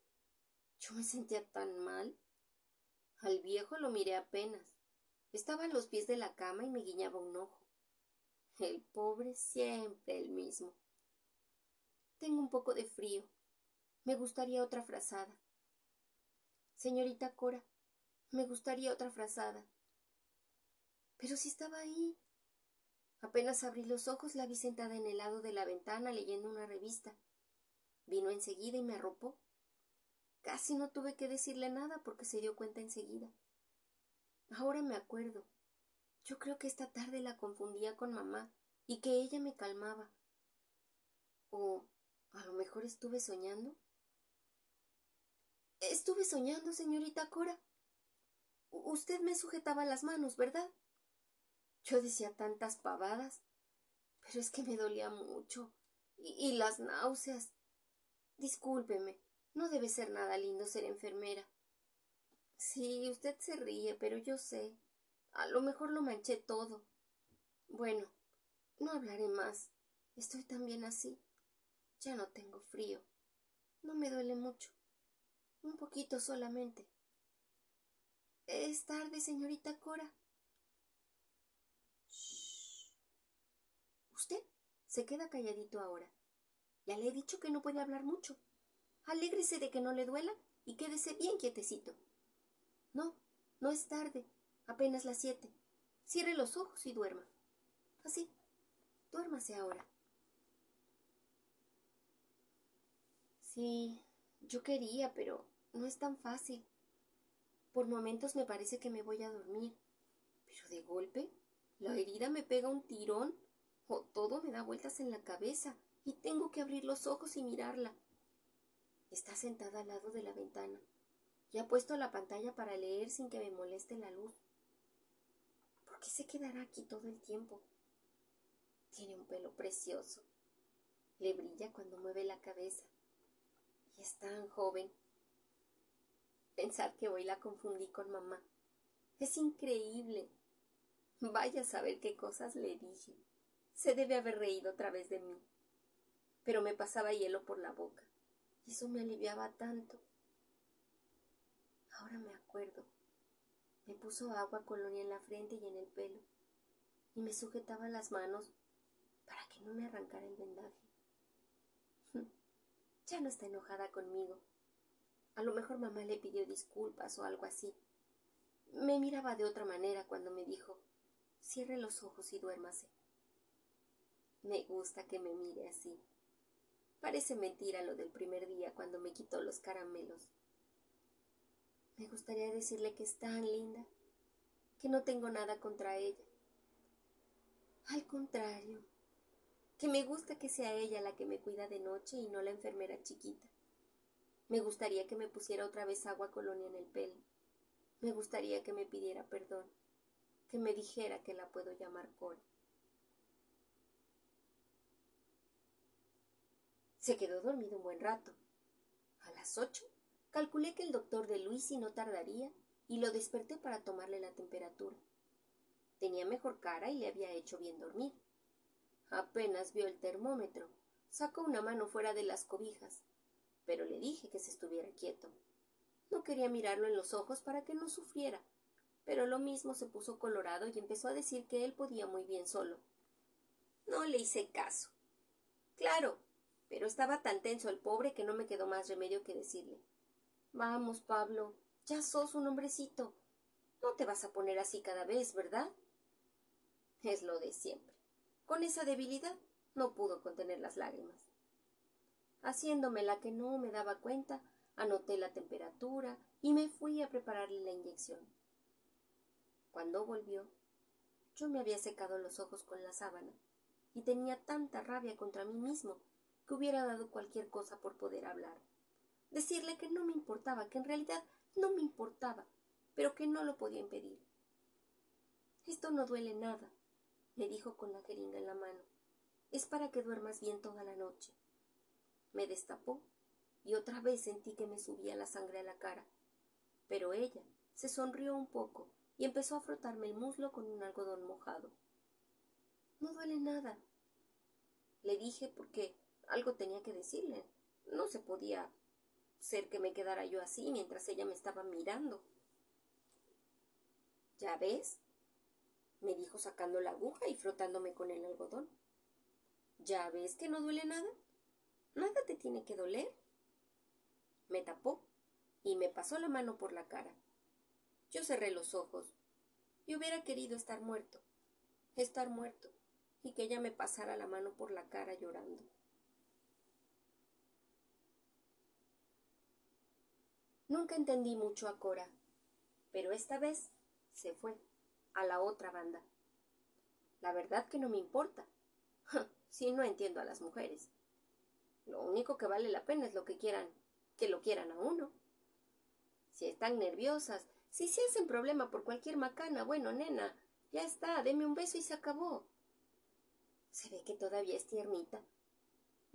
Yo me sentía tan mal. Al viejo lo miré apenas. Estaba a los pies de la cama y me guiñaba un ojo. El pobre siempre el mismo. Tengo un poco de frío. Me gustaría otra frazada. Señorita Cora, me gustaría otra frazada. Pero si estaba ahí. Apenas abrí los ojos la vi sentada en el lado de la ventana leyendo una revista. Vino enseguida y me arropó. Casi no tuve que decirle nada porque se dio cuenta enseguida. Ahora me acuerdo. Yo creo que esta tarde la confundía con mamá y que ella me calmaba. O a lo mejor estuve soñando. Estuve soñando, señorita Cora. Usted me sujetaba las manos, ¿verdad? Yo decía tantas pavadas, pero es que me dolía mucho. Y, las náuseas. Discúlpeme, no debe ser nada lindo ser enfermera. Sí, usted se ríe, pero yo sé. A lo mejor lo manché todo. Bueno, no hablaré más. Estoy tan bien así. Ya no tengo frío. No me duele mucho. Un poquito solamente. Es tarde, señorita Cora. Shh. Usted se queda calladito ahora. Ya le he dicho que no puede hablar mucho. Alégrese de que no le duela y quédese bien quietecito. No, no es tarde apenas las siete. Cierre los ojos y duerma. Así. Duérmase ahora. Sí, yo quería, pero no es tan fácil. Por momentos me parece que me voy a dormir, pero de golpe la herida me pega un tirón o todo me da vueltas en la cabeza y tengo que abrir los ojos y mirarla. Está sentada al lado de la ventana y ha puesto la pantalla para leer sin que me moleste la luz qué se quedará aquí todo el tiempo? Tiene un pelo precioso. Le brilla cuando mueve la cabeza. Y es tan joven. Pensar que hoy la confundí con mamá. Es increíble. Vaya a saber qué cosas le dije. Se debe haber reído otra vez de mí. Pero me pasaba hielo por la boca. Y eso me aliviaba tanto. Ahora me acuerdo. Me puso agua colonia en la frente y en el pelo, y me sujetaba las manos para que no me arrancara el vendaje. Ya no está enojada conmigo. A lo mejor mamá le pidió disculpas o algo así. Me miraba de otra manera cuando me dijo cierre los ojos y duérmase. Me gusta que me mire así. Parece mentira lo del primer día cuando me quitó los caramelos. Me gustaría decirle que es tan linda, que no tengo nada contra ella. Al contrario, que me gusta que sea ella la que me cuida de noche y no la enfermera chiquita. Me gustaría que me pusiera otra vez agua colonia en el pelo. Me gustaría que me pidiera perdón, que me dijera que la puedo llamar Cora. Se quedó dormido un buen rato. A las ocho calculé que el doctor de Luisi no tardaría y lo desperté para tomarle la temperatura. Tenía mejor cara y le había hecho bien dormir. Apenas vio el termómetro, sacó una mano fuera de las cobijas, pero le dije que se estuviera quieto. No quería mirarlo en los ojos para que no sufriera, pero lo mismo se puso colorado y empezó a decir que él podía muy bien solo. No le hice caso. Claro, pero estaba tan tenso el pobre que no me quedó más remedio que decirle Vamos, Pablo, ya sos un hombrecito. No te vas a poner así cada vez, ¿verdad? Es lo de siempre. Con esa debilidad no pudo contener las lágrimas. Haciéndome la que no me daba cuenta, anoté la temperatura y me fui a prepararle la inyección. Cuando volvió, yo me había secado los ojos con la sábana y tenía tanta rabia contra mí mismo que hubiera dado cualquier cosa por poder hablar. Decirle que no me importaba, que en realidad no me importaba, pero que no lo podía impedir. Esto no duele nada, me dijo con la jeringa en la mano. Es para que duermas bien toda la noche. Me destapó y otra vez sentí que me subía la sangre a la cara. Pero ella se sonrió un poco y empezó a frotarme el muslo con un algodón mojado. No duele nada. Le dije porque algo tenía que decirle. No se podía ser que me quedara yo así mientras ella me estaba mirando. ¿Ya ves? Me dijo sacando la aguja y frotándome con el algodón. ¿Ya ves que no duele nada? Nada te tiene que doler. Me tapó y me pasó la mano por la cara. Yo cerré los ojos y hubiera querido estar muerto, estar muerto, y que ella me pasara la mano por la cara llorando. Nunca entendí mucho a Cora, pero esta vez se fue a la otra banda. La verdad que no me importa. si no entiendo a las mujeres. Lo único que vale la pena es lo que quieran, que lo quieran a uno. Si están nerviosas, si se hacen problema por cualquier macana, bueno, nena, ya está, deme un beso y se acabó. Se ve que todavía es tiernita.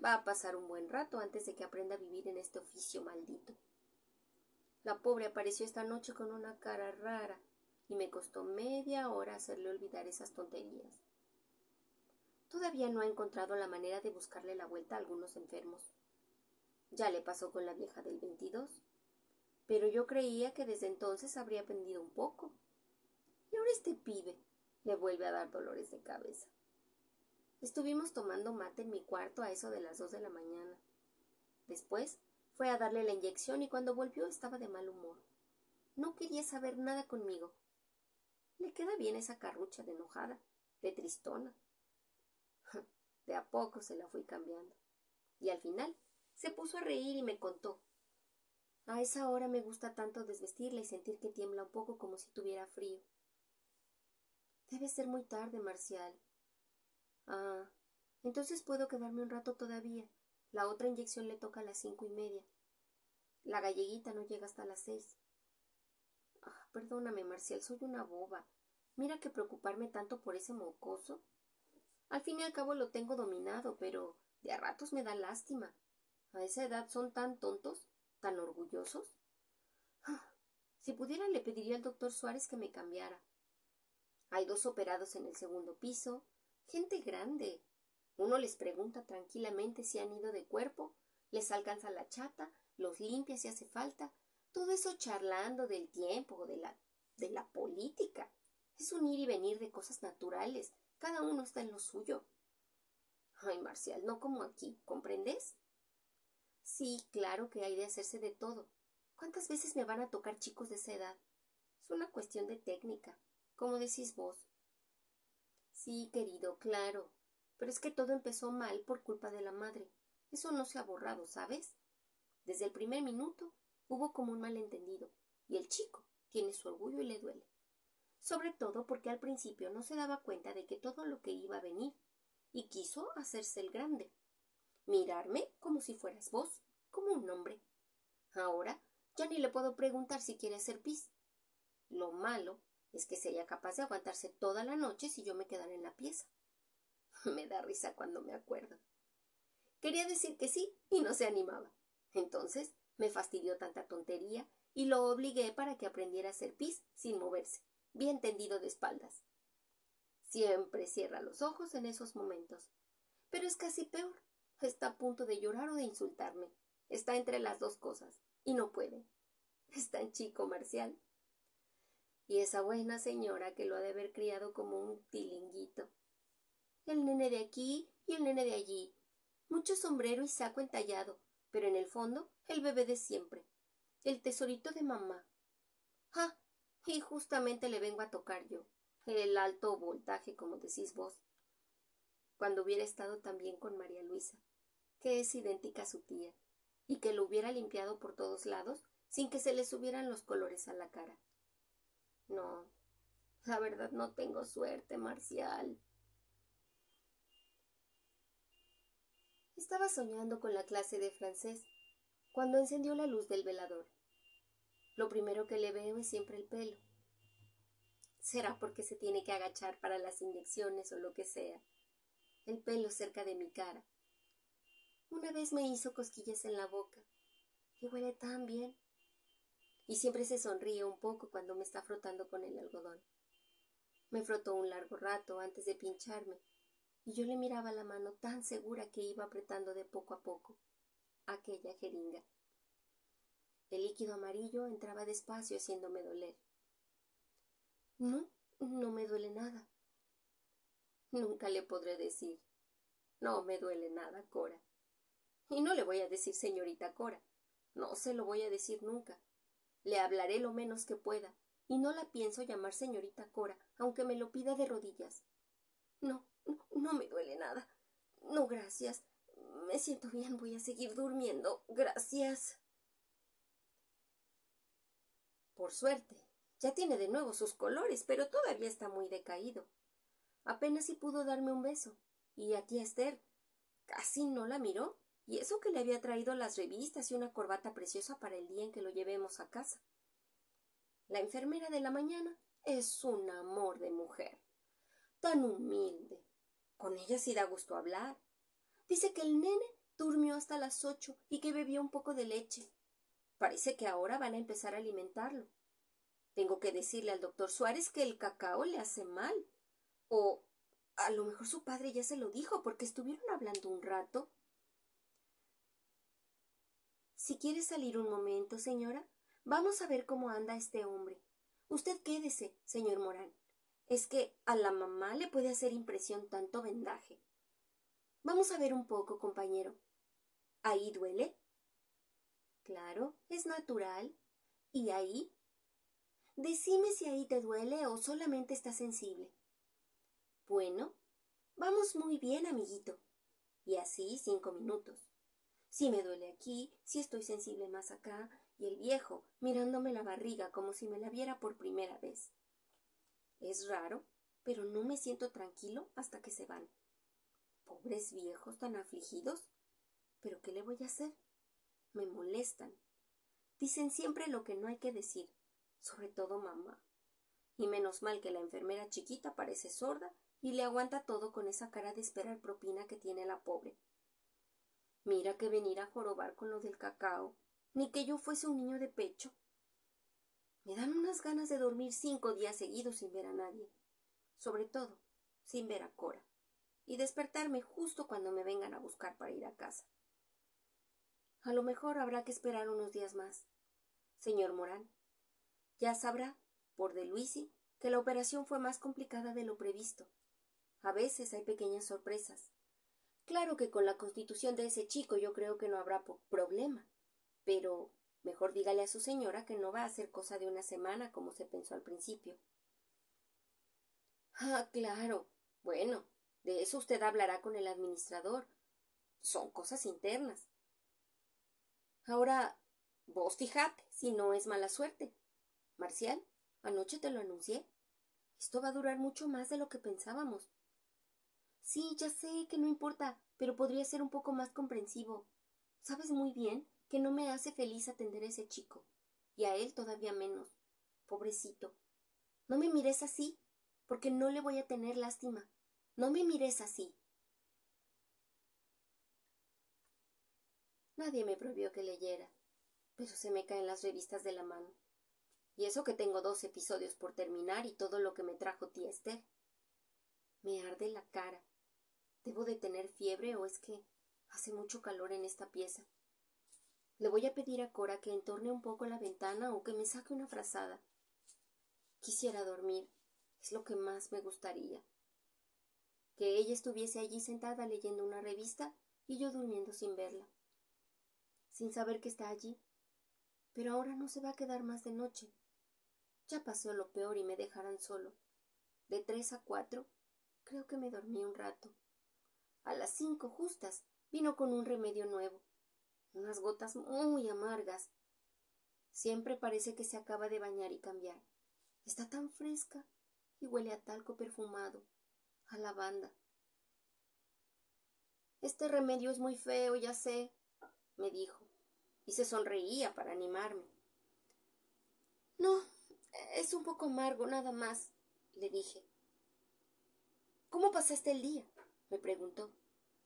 Va a pasar un buen rato antes de que aprenda a vivir en este oficio maldito. La pobre apareció esta noche con una cara rara y me costó media hora hacerle olvidar esas tonterías. Todavía no ha encontrado la manera de buscarle la vuelta a algunos enfermos. Ya le pasó con la vieja del veintidós. Pero yo creía que desde entonces habría aprendido un poco. Y ahora este pibe le vuelve a dar dolores de cabeza. Estuvimos tomando mate en mi cuarto a eso de las dos de la mañana. Después fue a darle la inyección y cuando volvió estaba de mal humor. No quería saber nada conmigo. Le queda bien esa carrucha de enojada, de tristona. De a poco se la fui cambiando. Y al final se puso a reír y me contó. A esa hora me gusta tanto desvestirla y sentir que tiembla un poco como si tuviera frío. Debe ser muy tarde, Marcial. Ah, entonces puedo quedarme un rato todavía. La otra inyección le toca a las cinco y media. La galleguita no llega hasta las seis. Perdóname, Marcial, soy una boba. Mira que preocuparme tanto por ese mocoso. Al fin y al cabo lo tengo dominado, pero de a ratos me da lástima. A esa edad son tan tontos, tan orgullosos. Ah, si pudiera le pediría al doctor Suárez que me cambiara. Hay dos operados en el segundo piso, gente grande, uno les pregunta tranquilamente si han ido de cuerpo, Les alcanza la chata, los limpia si hace falta, todo eso charlando del tiempo, de la, de la política. Es un ir y venir de cosas naturales. Cada uno está en lo suyo. Ay, Marcial, no como aquí, ¿comprendes? Sí, claro que hay de hacerse de todo. ¿Cuántas veces me van a tocar chicos de esa edad? Es una cuestión de técnica, como decís vos. Sí, querido, claro. Pero es que todo empezó mal por culpa de la madre. Eso no se ha borrado, ¿sabes? Desde el primer minuto hubo como un malentendido, y el chico tiene su orgullo y le duele. Sobre todo porque al principio no se daba cuenta de que todo lo que iba a venir y quiso hacerse el grande. Mirarme como si fueras vos, como un hombre. Ahora ya ni le puedo preguntar si quiere hacer pis. Lo malo es que sería capaz de aguantarse toda la noche si yo me quedara en la pieza. me da risa cuando me acuerdo. Quería decir que sí y no se animaba. Entonces me fastidió tanta tontería y lo obligué para que aprendiera a hacer pis sin moverse, bien tendido de espaldas. Siempre cierra los ojos en esos momentos. Pero es casi peor. Está a punto de llorar o de insultarme. Está entre las dos cosas. Y no puede. Es tan chico, Marcial. Y esa buena señora que lo ha de haber criado como un tilinguito. El nene de aquí y el nene de allí. Mucho sombrero y saco entallado, pero en el fondo el bebé de siempre. El tesorito de mamá. Ah, y justamente le vengo a tocar yo el alto voltaje, como decís vos, cuando hubiera estado también con María Luisa, que es idéntica a su tía, y que lo hubiera limpiado por todos lados sin que se le subieran los colores a la cara. No, la verdad no tengo suerte, Marcial. Estaba soñando con la clase de francés cuando encendió la luz del velador. Lo primero que le veo es siempre el pelo será porque se tiene que agachar para las inyecciones o lo que sea. El pelo cerca de mi cara. Una vez me hizo cosquillas en la boca. Y huele tan bien. Y siempre se sonríe un poco cuando me está frotando con el algodón. Me frotó un largo rato antes de pincharme, y yo le miraba la mano tan segura que iba apretando de poco a poco aquella jeringa. El líquido amarillo entraba despacio haciéndome doler. No, no me duele nada. Nunca le podré decir. No me duele nada, Cora. Y no le voy a decir señorita Cora. No se lo voy a decir nunca. Le hablaré lo menos que pueda, y no la pienso llamar señorita Cora, aunque me lo pida de rodillas. No, no, no me duele nada. No, gracias. Me siento bien, voy a seguir durmiendo. Gracias. Por suerte, ya tiene de nuevo sus colores, pero todavía está muy decaído. Apenas si pudo darme un beso. Y a tía Esther casi no la miró, y eso que le había traído las revistas y una corbata preciosa para el día en que lo llevemos a casa. La enfermera de la mañana es un amor de mujer. Tan humilde. Con ella sí da gusto hablar. Dice que el nene durmió hasta las ocho y que bebió un poco de leche. Parece que ahora van a empezar a alimentarlo. Tengo que decirle al doctor Suárez que el cacao le hace mal. O a lo mejor su padre ya se lo dijo porque estuvieron hablando un rato. Si quiere salir un momento, señora, vamos a ver cómo anda este hombre. Usted quédese, señor Morán. Es que a la mamá le puede hacer impresión tanto vendaje. Vamos a ver un poco, compañero. ¿Ahí duele? Claro, es natural. ¿Y ahí? Decime si ahí te duele o solamente estás sensible. Bueno, vamos muy bien, amiguito. Y así cinco minutos. Si me duele aquí, si estoy sensible más acá, y el viejo mirándome la barriga como si me la viera por primera vez. Es raro, pero no me siento tranquilo hasta que se van. Pobres viejos tan afligidos. Pero ¿qué le voy a hacer? Me molestan. Dicen siempre lo que no hay que decir sobre todo mamá. Y menos mal que la enfermera chiquita parece sorda y le aguanta todo con esa cara de esperar propina que tiene la pobre. Mira que venir a jorobar con lo del cacao, ni que yo fuese un niño de pecho. Me dan unas ganas de dormir cinco días seguidos sin ver a nadie, sobre todo sin ver a Cora, y despertarme justo cuando me vengan a buscar para ir a casa. A lo mejor habrá que esperar unos días más. Señor Morán, ya sabrá, por de Luisi, que la operación fue más complicada de lo previsto. A veces hay pequeñas sorpresas. Claro que con la constitución de ese chico yo creo que no habrá problema. Pero mejor dígale a su señora que no va a ser cosa de una semana como se pensó al principio. Ah, claro. Bueno, de eso usted hablará con el administrador. Son cosas internas. Ahora, vos fijate si no es mala suerte. Marcial, anoche te lo anuncié. Esto va a durar mucho más de lo que pensábamos. Sí, ya sé que no importa, pero podría ser un poco más comprensivo. Sabes muy bien que no me hace feliz atender a ese chico, y a él todavía menos. Pobrecito. No me mires así, porque no le voy a tener lástima. No me mires así. Nadie me prohibió que leyera, pero se me caen las revistas de la mano. Y eso que tengo dos episodios por terminar y todo lo que me trajo tía Esther. Me arde la cara. ¿Debo de tener fiebre o es que hace mucho calor en esta pieza? Le voy a pedir a Cora que entorne un poco la ventana o que me saque una frazada. Quisiera dormir. Es lo que más me gustaría. Que ella estuviese allí sentada leyendo una revista y yo durmiendo sin verla. Sin saber que está allí. Pero ahora no se va a quedar más de noche. Ya pasó lo peor y me dejarán solo. De tres a cuatro, creo que me dormí un rato. A las cinco justas vino con un remedio nuevo. Unas gotas muy amargas. Siempre parece que se acaba de bañar y cambiar. Está tan fresca y huele a talco perfumado, a lavanda. Este remedio es muy feo, ya sé, me dijo, y se sonreía para animarme. No, es un poco amargo, nada más, le dije. ¿Cómo pasaste el día? me preguntó,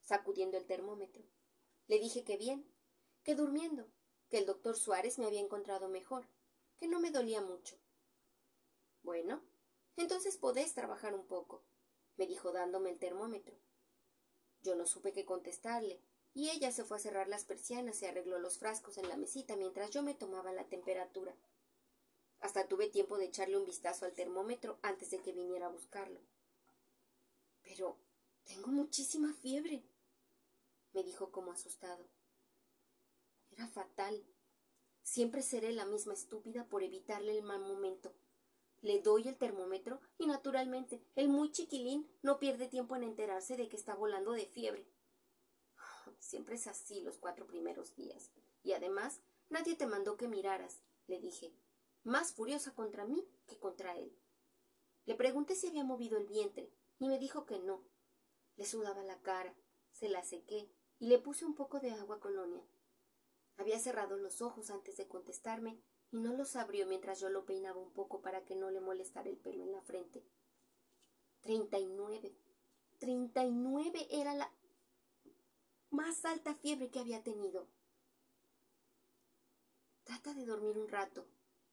sacudiendo el termómetro. Le dije que bien, que durmiendo, que el doctor Suárez me había encontrado mejor, que no me dolía mucho. Bueno, entonces podés trabajar un poco, me dijo dándome el termómetro. Yo no supe qué contestarle, y ella se fue a cerrar las persianas y arregló los frascos en la mesita mientras yo me tomaba la temperatura. Hasta tuve tiempo de echarle un vistazo al termómetro antes de que viniera a buscarlo. Pero tengo muchísima fiebre, me dijo como asustado. Era fatal. Siempre seré la misma estúpida por evitarle el mal momento. Le doy el termómetro y naturalmente el muy chiquilín no pierde tiempo en enterarse de que está volando de fiebre. Siempre es así los cuatro primeros días. Y además, nadie te mandó que miraras, le dije, más furiosa contra mí que contra él. Le pregunté si había movido el vientre, y me dijo que no. Le sudaba la cara, se la sequé y le puse un poco de agua colonia. Había cerrado los ojos antes de contestarme y no los abrió mientras yo lo peinaba un poco para que no le molestara el pelo en la frente. Treinta y nueve. Treinta y nueve era la más alta fiebre que había tenido. Trata de dormir un rato,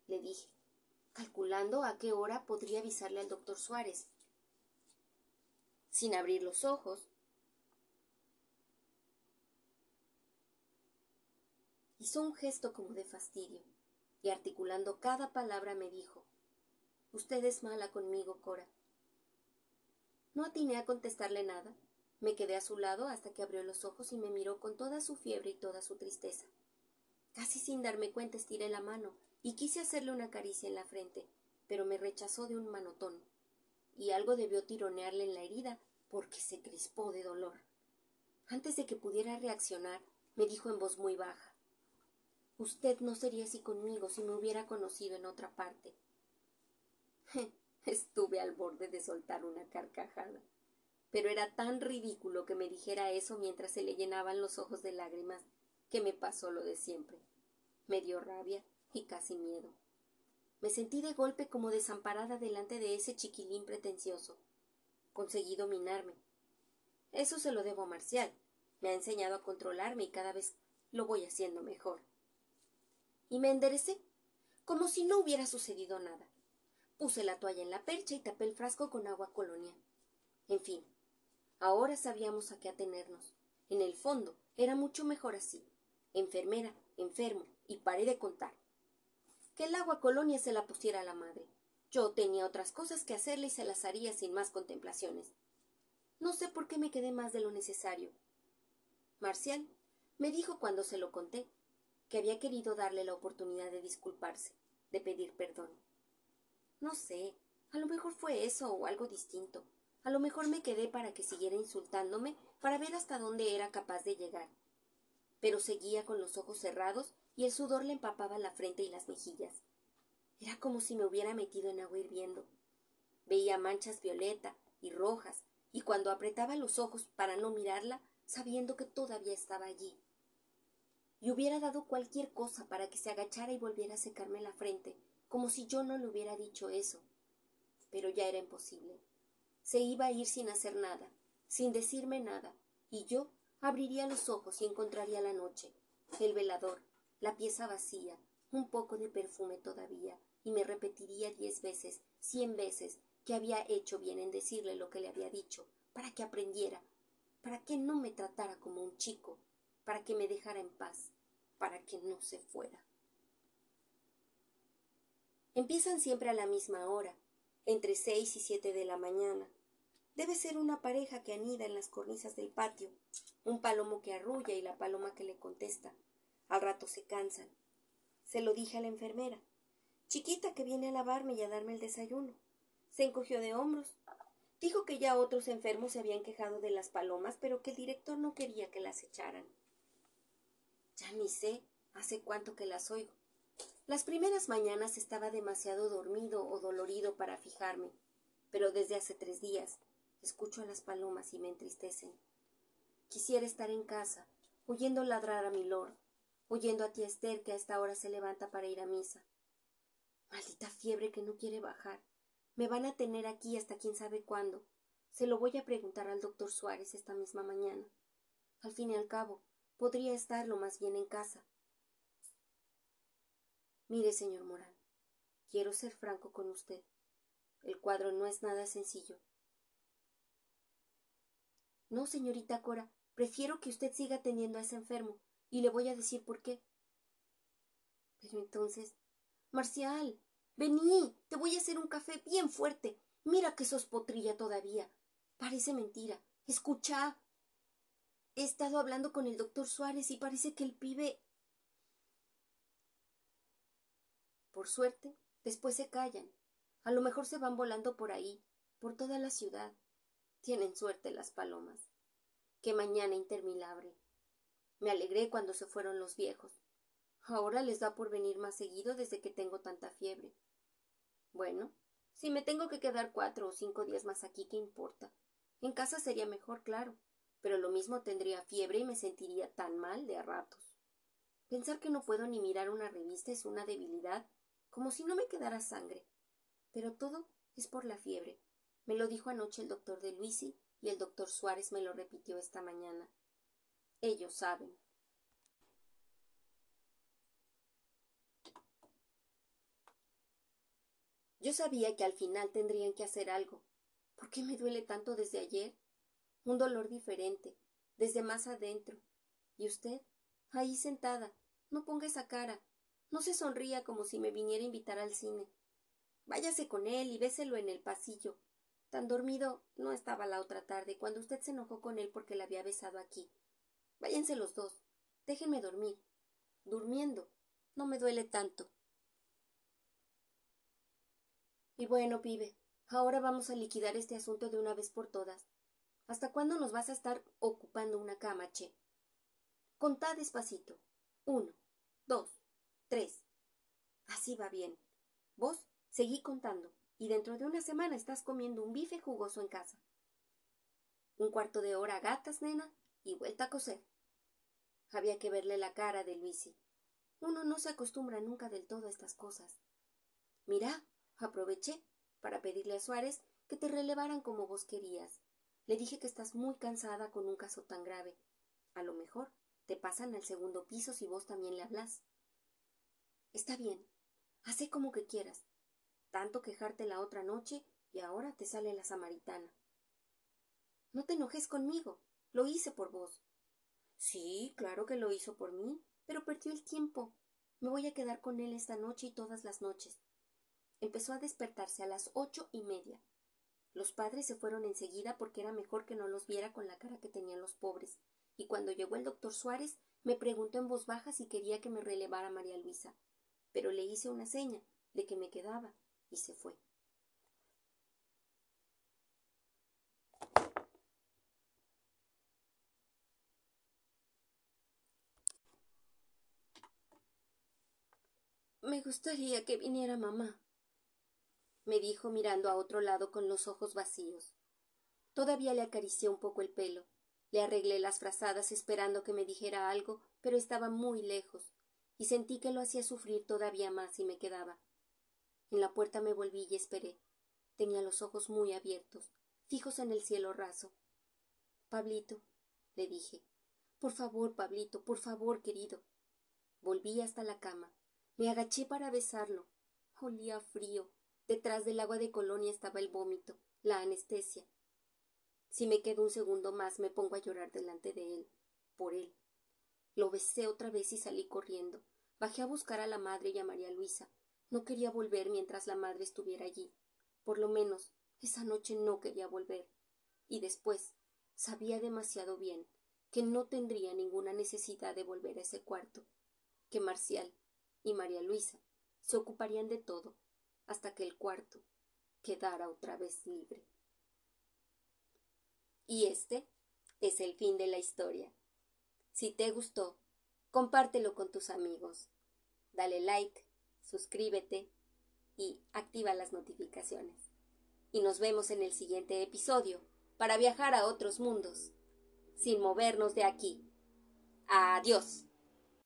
le dije, calculando a qué hora podría avisarle al doctor Suárez. Sin abrir los ojos, Hizo un gesto como de fastidio, y articulando cada palabra me dijo Usted es mala conmigo, Cora. No atiné a contestarle nada. Me quedé a su lado hasta que abrió los ojos y me miró con toda su fiebre y toda su tristeza. Casi sin darme cuenta estiré la mano y quise hacerle una caricia en la frente, pero me rechazó de un manotón, y algo debió tironearle en la herida porque se crispó de dolor. Antes de que pudiera reaccionar, me dijo en voz muy baja Usted no sería así conmigo si me hubiera conocido en otra parte. Estuve al borde de soltar una carcajada. Pero era tan ridículo que me dijera eso mientras se le llenaban los ojos de lágrimas que me pasó lo de siempre. Me dio rabia y casi miedo. Me sentí de golpe como desamparada delante de ese chiquilín pretencioso. Conseguí dominarme. Eso se lo debo a Marcial. Me ha enseñado a controlarme y cada vez lo voy haciendo mejor y me enderecé, como si no hubiera sucedido nada. Puse la toalla en la percha y tapé el frasco con agua colonia. En fin, ahora sabíamos a qué atenernos. En el fondo, era mucho mejor así. enfermera, enfermo, y paré de contar. Que el agua colonia se la pusiera a la madre. Yo tenía otras cosas que hacerle y se las haría sin más contemplaciones. No sé por qué me quedé más de lo necesario. Marcial me dijo cuando se lo conté que había querido darle la oportunidad de disculparse, de pedir perdón. No sé, a lo mejor fue eso o algo distinto. A lo mejor me quedé para que siguiera insultándome para ver hasta dónde era capaz de llegar. Pero seguía con los ojos cerrados y el sudor le empapaba la frente y las mejillas. Era como si me hubiera metido en agua hirviendo. Veía manchas violeta y rojas, y cuando apretaba los ojos para no mirarla, sabiendo que todavía estaba allí. Y hubiera dado cualquier cosa para que se agachara y volviera a secarme la frente, como si yo no le hubiera dicho eso. Pero ya era imposible. Se iba a ir sin hacer nada, sin decirme nada, y yo abriría los ojos y encontraría la noche, el velador, la pieza vacía, un poco de perfume todavía, y me repetiría diez veces, cien veces, que había hecho bien en decirle lo que le había dicho, para que aprendiera, para que no me tratara como un chico, para que me dejara en paz, para que no se fuera. Empiezan siempre a la misma hora, entre seis y siete de la mañana. Debe ser una pareja que anida en las cornisas del patio, un palomo que arrulla y la paloma que le contesta. Al rato se cansan. Se lo dije a la enfermera chiquita que viene a lavarme y a darme el desayuno. Se encogió de hombros. Dijo que ya otros enfermos se habían quejado de las palomas, pero que el director no quería que las echaran. Ya ni sé hace cuánto que las oigo. Las primeras mañanas estaba demasiado dormido o dolorido para fijarme, pero desde hace tres días escucho a las palomas y me entristecen. Quisiera estar en casa, oyendo ladrar a mi lord, oyendo a tía Esther que a esta hora se levanta para ir a misa, Maldita fiebre que no quiere bajar. Me van a tener aquí hasta quién sabe cuándo. Se lo voy a preguntar al doctor Suárez esta misma mañana. Al fin y al cabo, podría estarlo más bien en casa. Mire, señor Morán, quiero ser franco con usted. El cuadro no es nada sencillo. No, señorita Cora, prefiero que usted siga atendiendo a ese enfermo, y le voy a decir por qué. Pero entonces, Marcial, vení, te voy a hacer un café bien fuerte. Mira que sos potrilla todavía. Parece mentira. Escucha. He estado hablando con el doctor Suárez y parece que el pibe. Por suerte, después se callan. A lo mejor se van volando por ahí, por toda la ciudad. Tienen suerte las palomas. Qué mañana interminable. Me alegré cuando se fueron los viejos. Ahora les da por venir más seguido desde que tengo tanta fiebre. Bueno, si me tengo que quedar cuatro o cinco días más aquí, ¿qué importa? En casa sería mejor, claro, pero lo mismo tendría fiebre y me sentiría tan mal de a ratos. Pensar que no puedo ni mirar una revista es una debilidad, como si no me quedara sangre. Pero todo es por la fiebre. Me lo dijo anoche el doctor de Luisi y el doctor Suárez me lo repitió esta mañana. Ellos saben. Yo sabía que al final tendrían que hacer algo. ¿Por qué me duele tanto desde ayer? Un dolor diferente, desde más adentro. ¿Y usted? Ahí sentada. No ponga esa cara. No se sonría como si me viniera a invitar al cine. Váyase con él y béselo en el pasillo. Tan dormido no estaba la otra tarde cuando usted se enojó con él porque la había besado aquí. Váyanse los dos. Déjenme dormir. Durmiendo. No me duele tanto. Y bueno, pibe, ahora vamos a liquidar este asunto de una vez por todas. ¿Hasta cuándo nos vas a estar ocupando una cama, che? Contá despacito. Uno, dos, tres. Así va bien. Vos seguí contando, y dentro de una semana estás comiendo un bife jugoso en casa. Un cuarto de hora gatas, nena, y vuelta a coser. Había que verle la cara de Luisi. Uno no se acostumbra nunca del todo a estas cosas. Mirá, Aproveché para pedirle a Suárez que te relevaran como vos querías. Le dije que estás muy cansada con un caso tan grave. A lo mejor te pasan al segundo piso si vos también le hablas. Está bien. Hace como que quieras. Tanto quejarte la otra noche y ahora te sale la samaritana. No te enojes conmigo. Lo hice por vos. Sí, claro que lo hizo por mí, Pero perdió el tiempo. Me voy a quedar con él esta noche y todas las noches. Empezó a despertarse a las ocho y media. Los padres se fueron enseguida porque era mejor que no los viera con la cara que tenían los pobres, y cuando llegó el doctor Suárez me preguntó en voz baja si quería que me relevara María Luisa, pero le hice una seña de que me quedaba y se fue. Me gustaría que viniera mamá, me dijo mirando a otro lado con los ojos vacíos. Todavía le acaricié un poco el pelo. Le arreglé las frazadas esperando que me dijera algo, pero estaba muy lejos, y sentí que lo hacía sufrir todavía más y me quedaba. En la puerta me volví y esperé. Tenía los ojos muy abiertos, fijos en el cielo raso. Pablito, le dije. Por favor, Pablito, por favor, querido. Volví hasta la cama. Me agaché para besarlo. Olía frío. Detrás del agua de colonia estaba el vómito, la anestesia. Si me quedo un segundo más me pongo a llorar delante de él, por él. Lo besé otra vez y salí corriendo. Bajé a buscar a la madre y a María Luisa. No quería volver mientras la madre estuviera allí. Por lo menos, esa noche no quería volver. Y después, sabía demasiado bien que no tendría ninguna necesidad de volver a ese cuarto, que Marcial y María Luisa se ocuparían de todo hasta que el cuarto quedara otra vez libre. Y este es el fin de la historia. Si te gustó, compártelo con tus amigos. Dale like, suscríbete y activa las notificaciones. Y nos vemos en el siguiente episodio para viajar a otros mundos, sin movernos de aquí. Adiós.